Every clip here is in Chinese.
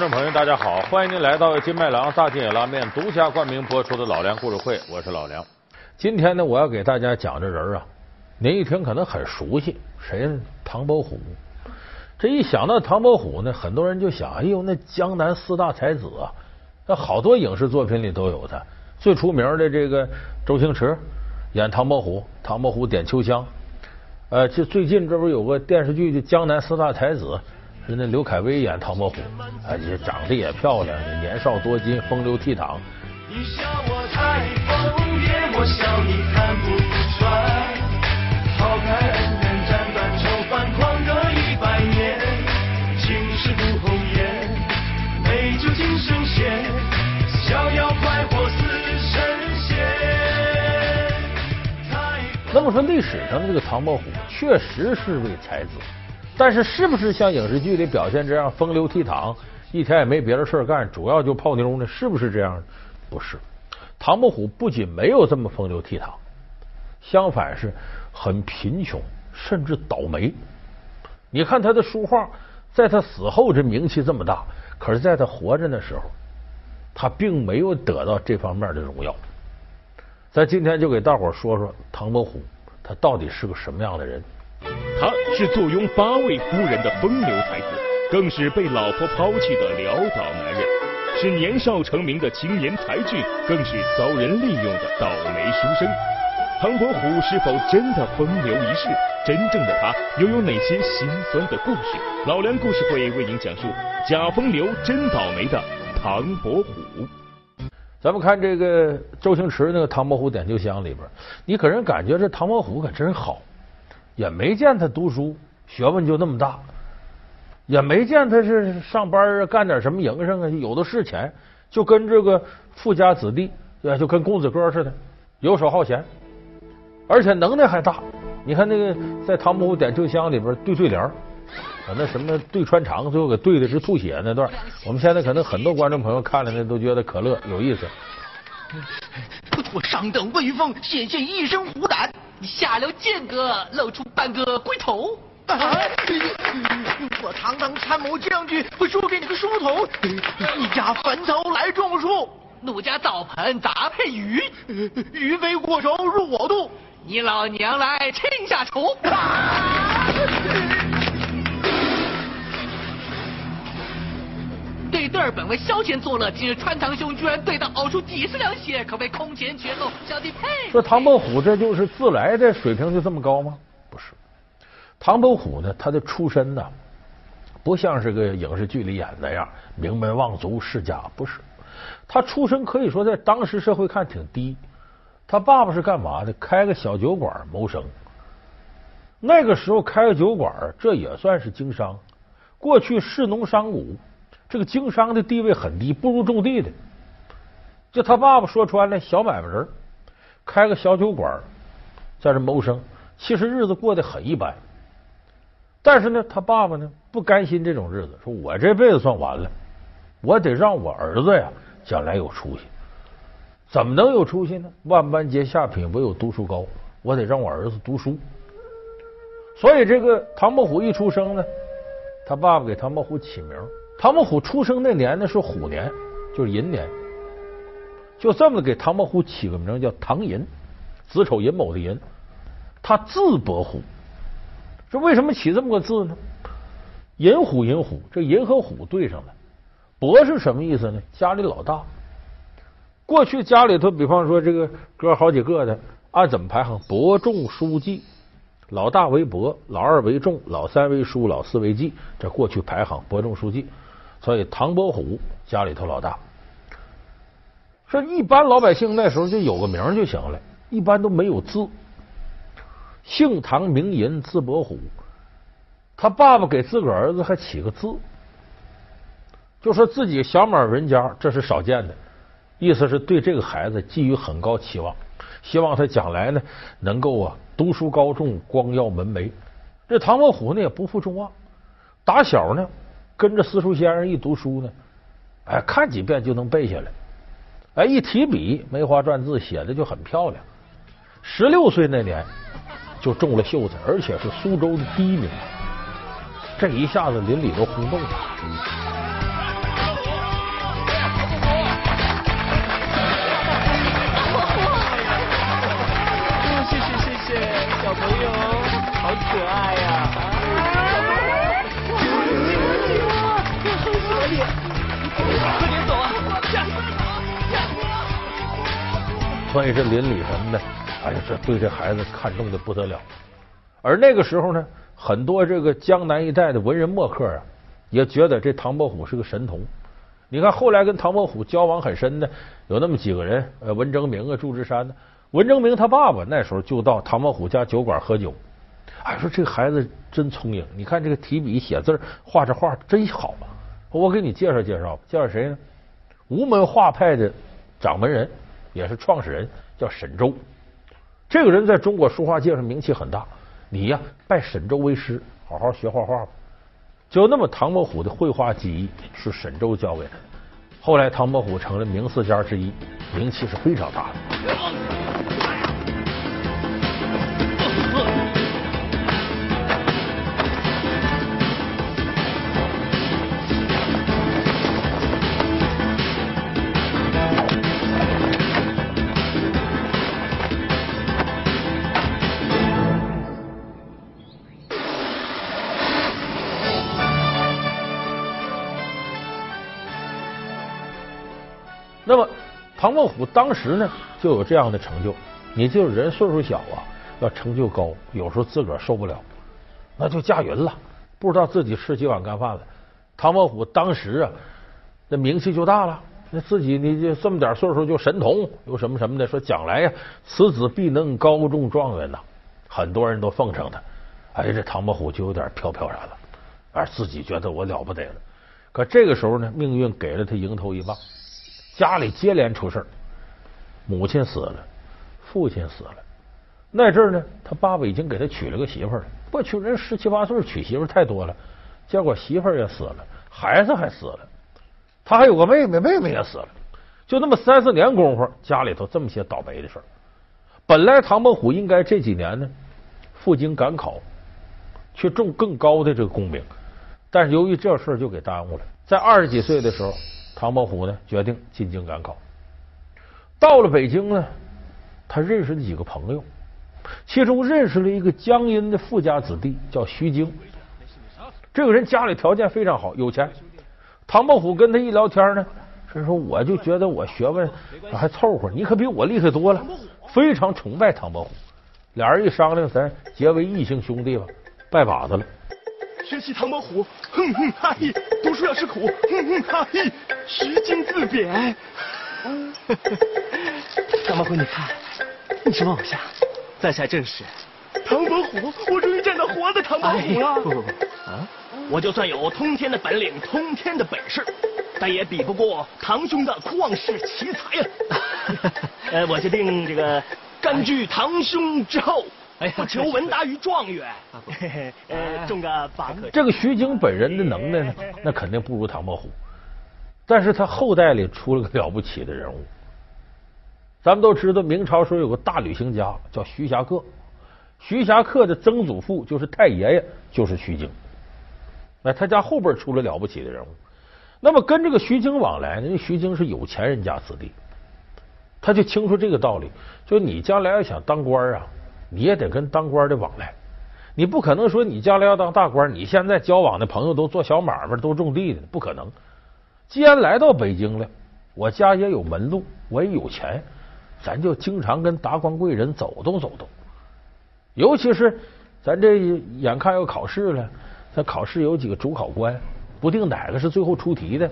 观众朋友，大家好，欢迎您来到金麦郎大金野拉面独家冠名播出的老梁故事会，我是老梁。今天呢，我要给大家讲这人啊，您一听可能很熟悉，谁呢？唐伯虎。这一想到唐伯虎呢，很多人就想，哎呦，那江南四大才子啊，那好多影视作品里都有他。最出名的这个周星驰演唐伯虎，唐伯虎点秋香。呃，就最近这不有个电视剧的《江南四大才子》。是那刘恺威演唐伯虎，而且长得也漂亮，年少多金，风流倜傥。你笑我太疯癫，我笑你看不穿。抛开恩怨，斩断仇恨，狂歌一百年。青史不红颜，美酒今生闲。逍遥快活似神仙。那么说，历史上的这个唐伯虎确实是位才子。但是，是不是像影视剧里表现这样风流倜傥，一天也没别的事干，主要就泡妞呢？是不是这样？不是。唐伯虎不仅没有这么风流倜傥，相反是很贫穷，甚至倒霉。你看他的书画，在他死后这名气这么大，可是在他活着的时候，他并没有得到这方面的荣耀。咱今天就给大伙说说唐伯虎，他到底是个什么样的人。他是坐拥八位夫人的风流才子，更是被老婆抛弃的潦倒男人；是年少成名的青年才俊，更是遭人利用的倒霉书生。唐伯虎是否真的风流一世？真正的他又有哪些心酸的故事？老梁故事会为您讲述假风流真倒霉的唐伯虎。咱们看这个周星驰那个《唐伯虎点秋香》里边，你给人感觉这唐伯虎可真好。也没见他读书，学问就那么大，也没见他是上班啊，干点什么营生啊，有的是钱，就跟这个富家子弟，就跟公子哥似的，游手好闲，而且能耐还大。你看那个在《唐伯虎点秋香》里边对对联，啊那什么对穿肠，最后给对的是吐血那段。我们现在可能很多观众朋友看了那都觉得可乐有意思。我上等威风，显现一身虎胆。你下流贱格，露出半个龟头。我堂堂参谋将军，会输给你个书童？你家坟头来种树，奴家澡盆杂配鱼，鱼飞过手入我肚，你老娘来亲下厨。对对本为消遣作乐，今日穿堂兄居然对他呕出几十两血，可谓空前绝后，小弟佩服。说唐伯虎这就是自来的水平就这么高吗？不是，唐伯虎呢，他的出身呢，不像是个影视剧里演的那样名门望族世家，不是，他出身可以说在当时社会看挺低。他爸爸是干嘛的？开个小酒馆谋生。那个时候开个酒馆，这也算是经商。过去士农商贾。这个经商的地位很低，不如种地的。就他爸爸说穿了，小买卖人，开个小酒馆，在这谋生，其实日子过得很一般。但是呢，他爸爸呢不甘心这种日子，说我这辈子算完了，我得让我儿子呀将来有出息。怎么能有出息呢？万般皆下品，唯有读书高。我得让我儿子读书。所以这个唐伯虎一出生呢，他爸爸给唐伯虎起名。唐伯虎出生那年呢是虎年，就是寅年，就这么给唐伯虎起个名叫唐寅，子丑寅卯的寅。他字伯虎，这为什么起这么个字呢？寅虎寅虎，这寅和虎对上了。伯是什么意思呢？家里老大。过去家里头，比方说这个哥好几个的，按怎么排行？伯仲叔季。老大为伯，老二为仲，老三为叔，老四为季。这过去排行伯仲叔季。所以唐伯虎家里头老大，说一般老百姓那时候就有个名就行了，一般都没有字。姓唐名寅字伯虎，他爸爸给自个儿子还起个字，就说自己小满人家，这是少见的，意思是对这个孩子寄予很高期望，希望他将来呢能够啊读书高中，光耀门楣。这唐伯虎呢也不负众望，打小呢。跟着私塾先生一读书呢哎看几遍就能背下来。哎一提笔梅花篆字写的就很漂亮。十六岁那年就中了秀才而且是苏州的第一名。这一下子邻里都轰动了谢谢谢谢小朋友好可爱呀。所以这邻里什么的，哎呀，这对这孩子看重的不得了。而那个时候呢，很多这个江南一带的文人墨客啊，也觉得这唐伯虎是个神童。你看后来跟唐伯虎交往很深的，有那么几个人，文征明啊、祝枝山呢。文征明他爸爸那时候就到唐伯虎家酒馆喝酒，哎，说这个孩子真聪颖，你看这个提笔写字、画着画真好。我给你介绍介绍，介绍谁呢？吴门画派的掌门人，也是创始人，叫沈周。这个人在中国书画界上名气很大。你呀，拜沈周为师，好好学画画吧。就那么，唐伯虎的绘画技艺是沈周教给他的。后来，唐伯虎成了名四家之一，名气是非常大的。那么，唐伯虎当时呢就有这样的成就。你就是人岁数小啊，要成就高，有时候自个儿受不了，那就驾云了，不知道自己吃几碗干饭了。唐伯虎当时啊，那名气就大了，那自己你就这么点岁数就神童，有什么什么的，说将来呀，此子必能高中状元呐，很多人都奉承他。哎，这唐伯虎就有点飘飘然了，而自己觉得我了不得了。可这个时候呢，命运给了他迎头一棒。家里接连出事母亲死了，父亲死了。那阵儿呢，他爸爸已经给他娶了个媳妇了。过去人十七八岁娶媳妇太多了，结果媳妇也死了，孩子还死了，他还有个妹妹，妹妹也死了。就那么三四年功夫，家里头这么些倒霉的事儿。本来唐伯虎应该这几年呢赴京赶考，去中更高的这个功名，但是由于这事儿就给耽误了。在二十几岁的时候。唐伯虎呢，决定进京赶考。到了北京呢，他认识了几个朋友，其中认识了一个江阴的富家子弟，叫徐经。这个人家里条件非常好，有钱。唐伯虎跟他一聊天呢，他说：“我就觉得我学问还凑合，你可比我厉害多了。”非常崇拜唐伯虎。俩人一商量，咱结为异姓兄弟吧，拜把子了。学习唐伯虎，哼哼哈嘿，读书要吃苦，哼哼哈嘿。徐经自贬。唐伯虎，你看，你是我偶像，在下正是唐伯虎。我终于见到活的唐伯虎了。不不不，啊，我就算有通天的本领，通天的本事，但也比不过唐兄的旷世奇才啊。呃，我决定这个甘居堂兄之后。不求闻达于状元，呃，中个八科。这个徐经本人的能耐呢，那肯定不如唐伯虎，但是他后代里出了个了不起的人物。咱们都知道，明朝时候有个大旅行家叫徐霞客，徐霞客的曾祖父就是太爷爷，就是徐经。那他家后边出了了不起的人物，那么跟这个徐经往来呢？徐经是有钱人家子弟，他就清楚这个道理，就你将来要想当官啊。你也得跟当官的往来，你不可能说你将来要当大官，你现在交往的朋友都做小买卖，都种地的，不可能。既然来到北京了，我家也有门路，我也有钱，咱就经常跟达官贵人走动走动。尤其是咱这眼看要考试了，咱考试有几个主考官，不定哪个是最后出题的，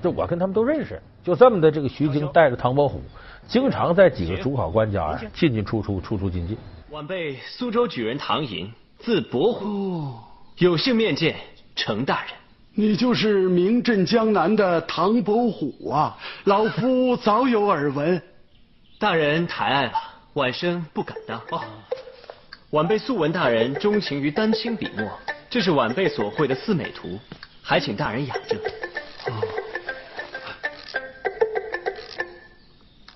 这我跟他们都认识。就这么的，这个徐经带着唐伯虎，经常在几个主考官家进进出出，出出进进。晚辈苏州举人唐寅，字伯虎，有幸面见程大人。你就是名震江南的唐伯虎啊！老夫早有耳闻。大人抬爱了，晚生不敢当。哦晚辈素闻大人钟情于丹青笔墨，这是晚辈所绘的四美图，还请大人养着。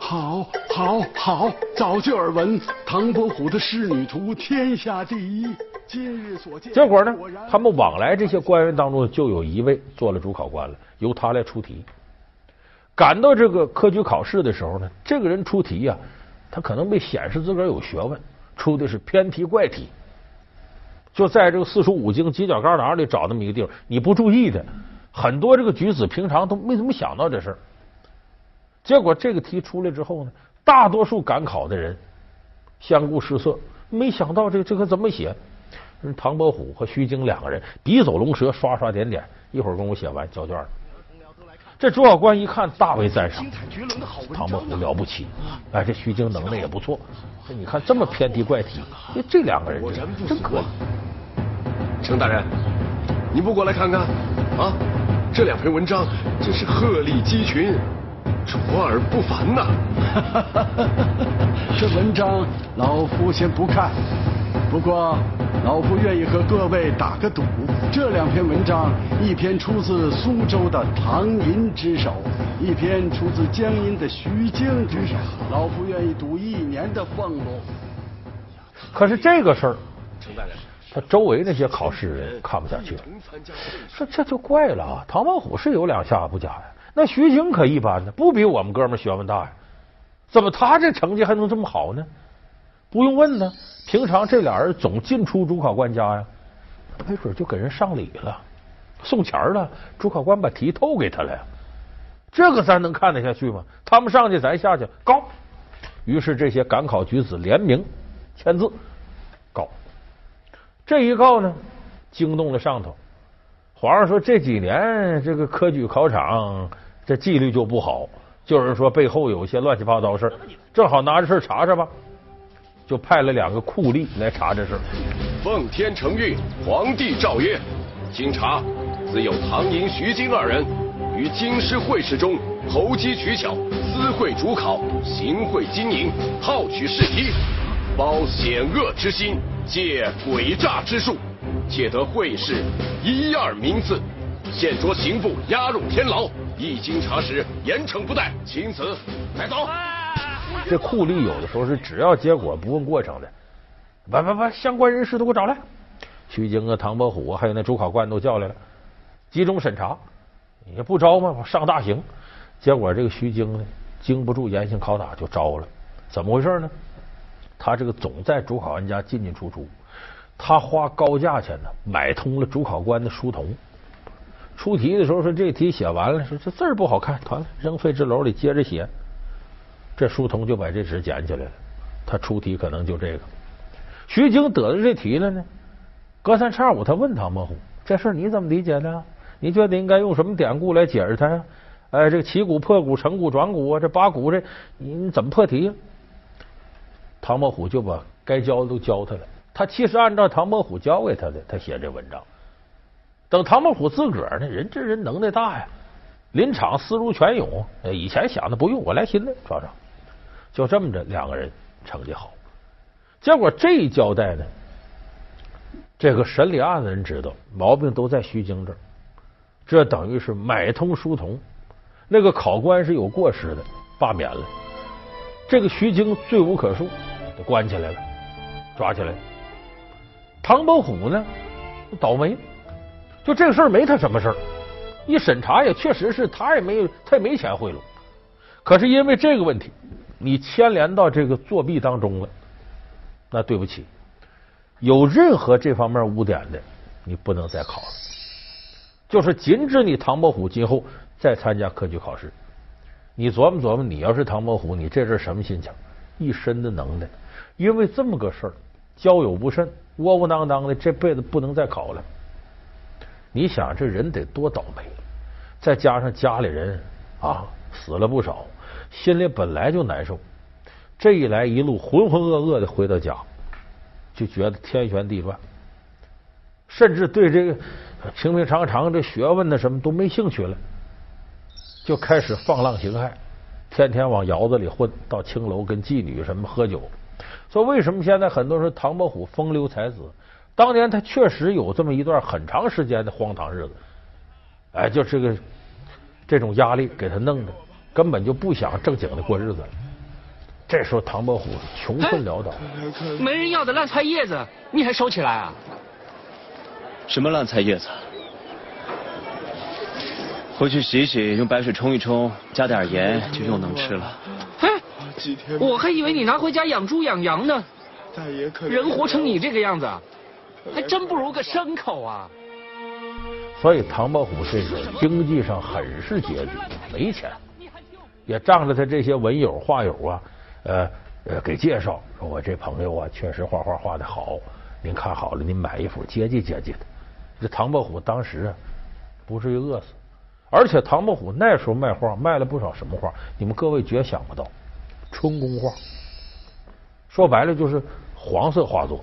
好，好，好！早就耳闻唐伯虎的仕女图天下第一，今日所见。结果呢，他们往来这些官员当中，就有一位做了主考官了，由他来出题。赶到这个科举考试的时候呢，这个人出题呀，他可能没显示自个儿有学问，出的是偏题怪题，就在这个四书五经犄角旮旯里找那么一个地方，你不注意的，很多这个举子平常都没怎么想到这事儿。结果这个题出来之后呢，大多数赶考的人相顾失色，没想到这这可怎么写？唐伯虎和徐经两个人笔走龙蛇，刷刷点点，一会儿跟我写完交卷了。这主考官一看，大为赞赏，唐伯虎了不起，哎，这徐经能耐也不错。你看这么偏题怪题，这两个人真可以。程大人，你不过来看看啊？这两篇文章真是鹤立鸡群，卓尔不凡呐！这文章老夫先不看，不过老夫愿意和各位打个赌。这两篇文章，一篇出自苏州的唐寅之手，一篇出自江阴的徐经之手。老夫愿意赌一年的俸禄。可是这个事儿，他周围那些考试人看不下去了，说这就怪了啊！唐伯虎是有两下不假呀，那徐经可一般呢，不比我们哥们学问大呀？怎么他这成绩还能这么好呢？不用问呢，平常这俩人总进出主考官家呀。没准就给人上礼了，送钱了。主考官把题透给他了呀，这个咱能看得下去吗？他们上去，咱下去，告。于是这些赶考举子联名签字告。这一告呢，惊动了上头。皇上说这几年这个科举考场这纪律就不好，就是说背后有一些乱七八糟事正好拿着事查查吧，就派了两个酷吏来查这事奉天承运，皇帝诏曰：经查，自有唐寅、徐经二人于京师会试中投机取巧，私会主考，行贿经营，套取试题，包险恶之心，借诡诈之术，窃得会试一二名次，现着刑部押入天牢。一经查实，严惩不贷。请此，带走。这酷吏有的时候是只要结果不问过程的。把把把相关人士都给我找来，徐经啊、唐伯虎啊，还有那主考官都叫来了，集中审查。也不招嘛？上大刑。结果这个徐经呢，经不住严刑拷打，就招了。怎么回事呢？他这个总在主考官家进进出出，他花高价钱呢，买通了主考官的书童。出题的时候说这题写完了，说这字儿不好看，完了扔废纸篓里接着写。这书童就把这纸捡起来了，他出题可能就这个。徐经得了这题了呢，隔三差五他问唐伯虎：“这事你怎么理解的？你觉得应该用什么典故来解释它呀？哎，这个起鼓破鼓，成鼓转鼓啊，这八鼓这你怎么破题？”唐伯虎就把该教的都教他了。他其实按照唐伯虎教给他的，他写这文章。等唐伯虎自个儿呢，人这人能耐大呀，临场思如泉涌。以前想的不用，我来新的抓上。就这么着，两个人成绩好。结果这一交代呢，这个审理案的人知道毛病都在徐经这儿，这等于是买通书童，那个考官是有过失的，罢免了。这个徐经罪无可恕，关起来了，抓起来。唐伯虎呢，倒霉，就这个事儿没他什么事儿，一审查也确实是他也没，他也没钱贿赂，可是因为这个问题，你牵连到这个作弊当中了。那对不起，有任何这方面污点的，你不能再考了。就是禁止你唐伯虎今后再参加科举考试。你琢磨琢磨，你要是唐伯虎，你这阵什么心情？一身的能耐，因为这么个事儿，交友不慎，窝窝囊囊的，这辈子不能再考了。你想这人得多倒霉？再加上家里人啊死了不少，心里本来就难受。这一来一路浑浑噩噩的回到家，就觉得天旋地转，甚至对这个平平常常这学问呢什么都没兴趣了，就开始放浪形骸，天天往窑子里混，到青楼跟妓女什么喝酒。说为什么现在很多人说唐伯虎风流才子？当年他确实有这么一段很长时间的荒唐日子，哎，就这个这种压力给他弄的，根本就不想正经的过日子了。这时候，唐伯虎穷困潦倒，没人要的烂菜叶子，你还收起来啊？什么烂菜叶子？回去洗洗，用白水冲一冲，加点盐，就又能吃了。哎，我还以为你拿回家养猪养羊呢。人活成你这个样子，还真不如个牲口啊！所以，唐伯虎这个经济上很是拮据，没钱，也仗着他这些文友画友啊。呃呃给介绍，说我这朋友啊确实画画画的好，您看好了您买一幅接济接济他。这唐伯虎当时啊不至于饿死，而且唐伯虎那时候卖画卖了不少什么画，你们各位绝想不到，春宫画，说白了就是黄色画作。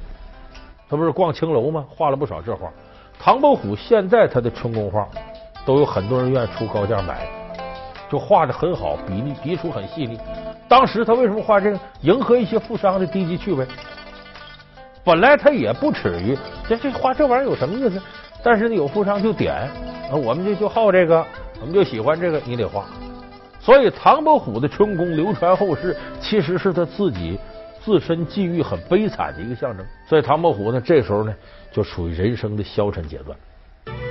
他不是逛青楼吗？画了不少这画。唐伯虎现在他的春宫画都有很多人愿意出高价买，就画的很好，笔力笔触很细腻。当时他为什么画这个？迎合一些富商的低级趣味。本来他也不耻于这这画这玩意儿有什么意思？但是呢，有富商就点，我们就就好这个，我们就喜欢这个，你得画。所以唐伯虎的春宫流传后世，其实是他自己。自身际遇很悲惨的一个象征，所以唐伯虎呢，这时候呢就处于人生的消沉阶段。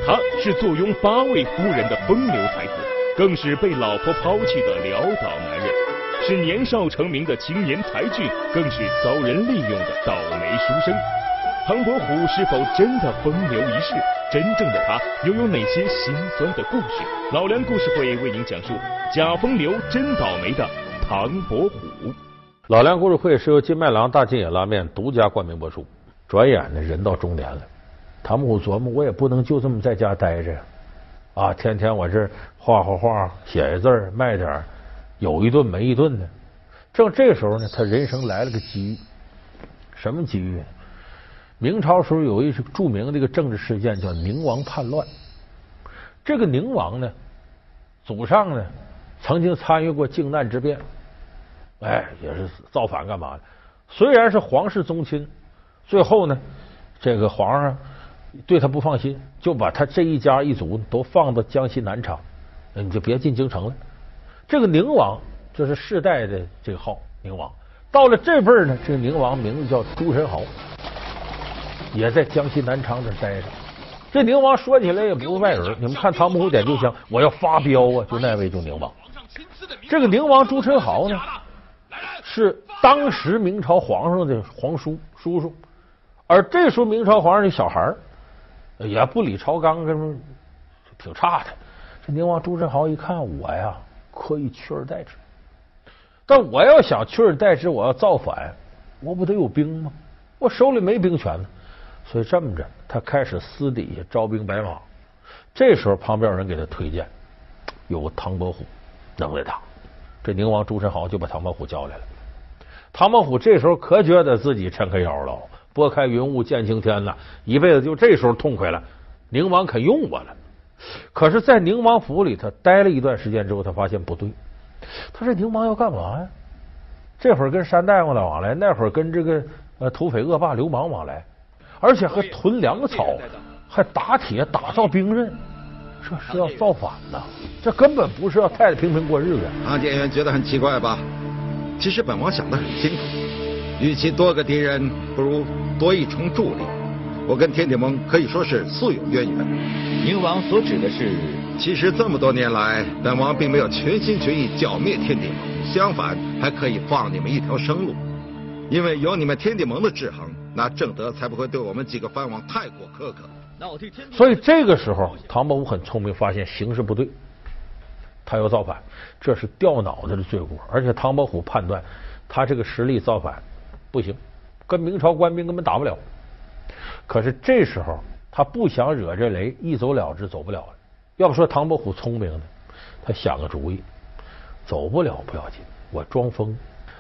他是坐拥八位夫人的风流才子，更是被老婆抛弃的潦倒男人，是年少成名的青年才俊，更是遭人利用的倒霉书生。唐伯虎是否真的风流一世？真正的他又有哪些心酸的故事？老梁故事会为您讲述假风流真倒霉的唐伯虎。老梁故事会是由金麦郎大金野拉面独家冠名播出。转眼呢，人到中年了，唐伯虎琢磨，我也不能就这么在家待着呀啊！天天我这画画画，写写字卖点有一顿没一顿的。正这时候呢，他人生来了个机遇。什么机遇？明朝时候有一著名的一个政治事件，叫宁王叛乱。这个宁王呢，祖上呢曾经参与过靖难之变。哎，也是造反干嘛的？虽然是皇室宗亲，最后呢，这个皇上对他不放心，就把他这一家一族都放到江西南昌，你就别进京城了。这个宁王就是世代的这个号宁王，到了这辈儿呢，这个宁王名字叫朱宸濠，也在江西南昌这待着。这宁王说起来也不是外人，你们看《唐伯虎点秋香》，我要发飙啊！就那位就宁王，这个宁王朱宸濠呢？是当时明朝皇上的皇叔叔叔，而这时候明朝皇上的小孩也不理朝纲，什么挺差的。这宁王朱宸濠一看，我呀可以取而代之，但我要想取而代之，我要造反，我不得有兵吗？我手里没兵权呢。所以这么着，他开始私底下招兵买马。这时候旁边有人给他推荐，有个唐伯虎能耐大。这宁王朱宸濠就把唐伯虎叫来了。唐伯虎这时候可觉得自己抻开腰了，拨开云雾见青天了，一辈子就这时候痛快了。宁王肯用我了。可是，在宁王府里，他待了一段时间之后，他发现不对。他说：“宁王要干嘛呀？这会儿跟山大王来往来，那会儿跟这个呃土匪恶霸流氓往来，而且还囤粮草，还打铁打造兵刃。”这是要造反呐！这根本不是要太太平平过日子。唐建元觉得很奇怪吧？其实本王想的很清楚，与其多个敌人，不如多一重助力。我跟天地盟可以说是素有渊源。宁王所指的是？其实这么多年来，本王并没有全心全意剿灭天地盟，相反，还可以放你们一条生路。因为有你们天地盟的制衡，那正德才不会对我们几个藩王太过苛刻。所以这个时候，唐伯虎很聪明，发现形势不对，他要造反，这是掉脑袋的罪过。而且唐伯虎判断，他这个实力造反不行，跟明朝官兵根本打不了。可是这时候他不想惹这雷，一走了之，走不了了。要不说唐伯虎聪明呢，他想个主意，走不了不要紧，我装疯。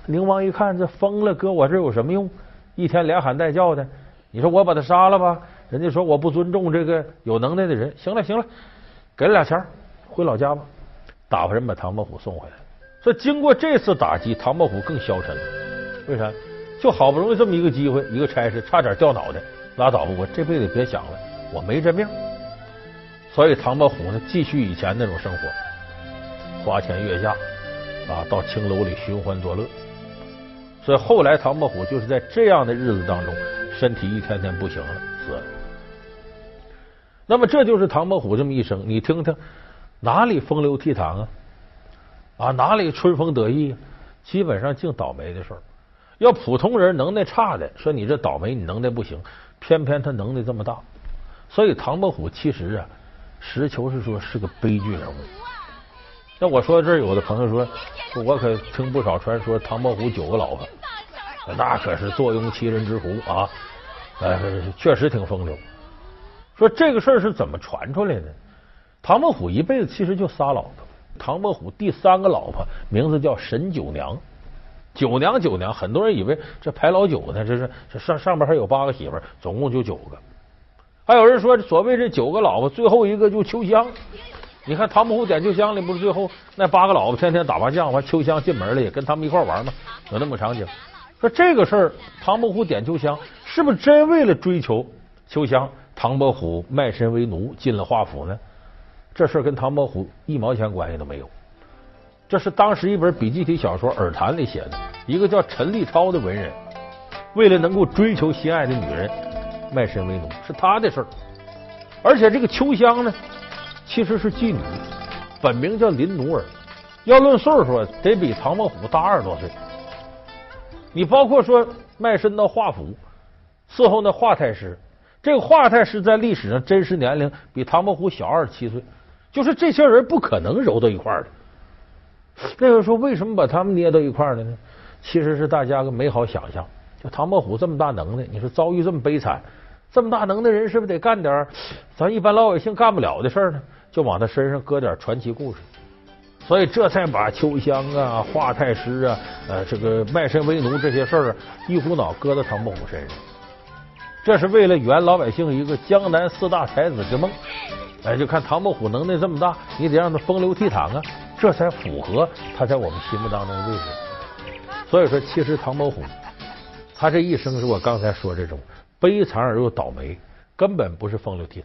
宁王一看这疯了，搁我这有什么用？一天连喊带叫的，你说我把他杀了吧？人家说我不尊重这个有能耐的人，行了行了，给了俩钱回老家吧，打发人把唐伯虎送回来。所以经过这次打击，唐伯虎更消沉了。为啥？就好不容易这么一个机会，一个差事，差点掉脑袋，拉倒吧，我这辈子别想了，我没这命。所以唐伯虎呢，继续以前那种生活，花前月下啊，到青楼里寻欢作乐。所以后来唐伯虎就是在这样的日子当中，身体一天天不行了，死了。那么这就是唐伯虎这么一生，你听听哪里风流倜傥啊？啊，哪里春风得意？基本上净倒霉的事儿。要普通人能耐差的，说你这倒霉，你能耐不行，偏偏他能耐这么大。所以唐伯虎其实啊，实求是说是个悲剧人物。那我说这儿，有的朋友说，我可听不少传说，唐伯虎九个老婆，那可是坐拥七人之福啊！呃，确实挺风流。说这个事儿是怎么传出来的？唐伯虎一辈子其实就仨老婆。唐伯虎第三个老婆名字叫沈九娘，九娘九娘，很多人以为这排老九呢，这是这上上边还有八个媳妇，总共就九个。还有人说，所谓这九个老婆，最后一个就秋香。你看唐伯虎点秋香里不是最后那八个老婆天天打麻将，完秋香进门了也跟他们一块玩吗？有那么场景？说这个事儿，唐伯虎点秋香是不是真为了追求秋香？唐伯虎卖身为奴进了华府呢？这事儿跟唐伯虎一毛钱关系都没有。这是当时一本笔记体小说《耳谈》里写的，一个叫陈立超的文人，为了能够追求心爱的女人，卖身为奴，是他的事儿。而且这个秋香呢，其实是妓女，本名叫林奴儿，要论岁数，得比唐伯虎大二十多岁。你包括说卖身到华府伺候那华太师。这个华太师在历史上真实年龄比唐伯虎小二十七岁，就是这些人不可能揉到一块儿的。那个说为什么把他们捏到一块儿了呢？其实是大家个美好想象，就唐伯虎这么大能耐，你说遭遇这么悲惨，这么大能耐人是不是得干点咱一般老百姓干不了的事呢？就往他身上搁点传奇故事，所以这才把秋香啊、华太师啊、呃这个卖身为奴这些事儿一股脑搁到唐伯虎身上。这是为了圆老百姓一个江南四大才子之梦，哎，就看唐伯虎能耐这么大，你得让他风流倜傥啊，这才符合他在我们心目当中的位置。所以说，其实唐伯虎他这一生是我刚才说这种悲惨而又倒霉，根本不是风流倜傥。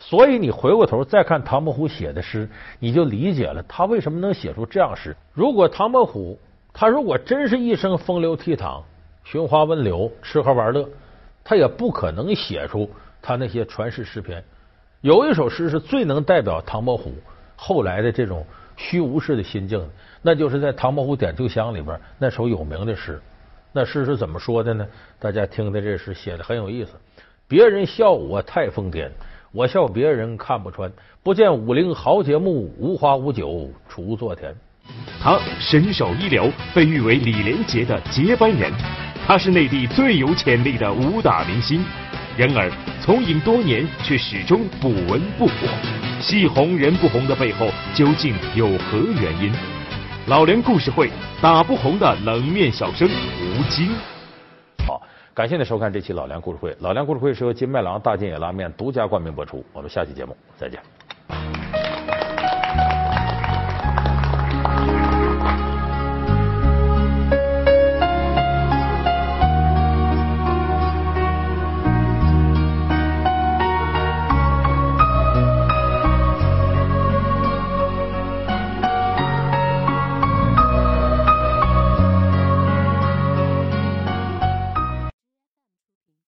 所以你回过头再看唐伯虎写的诗，你就理解了他为什么能写出这样诗。如果唐伯虎他如果真是一生风流倜傥、寻花问柳、吃喝玩乐。他也不可能写出他那些传世诗篇。有一首诗是最能代表唐伯虎后来的这种虚无式的心境，那就是在《唐伯虎点秋香》里边那首有名的诗。那诗是怎么说的呢？大家听的这诗写的很有意思。别人笑我太疯癫，我笑别人看不穿。不见武陵豪杰墓，无花无酒锄作田。他身手一流，被誉为李连杰的接班人。他是内地最有潜力的武打明星，然而从影多年却始终不温不火。戏红人不红的背后究竟有何原因？老梁故事会打不红的冷面小生吴京。好，感谢您收看这期老梁故事会。老梁故事会是由金麦郎大金野拉面独家冠名播出。我们下期节目再见。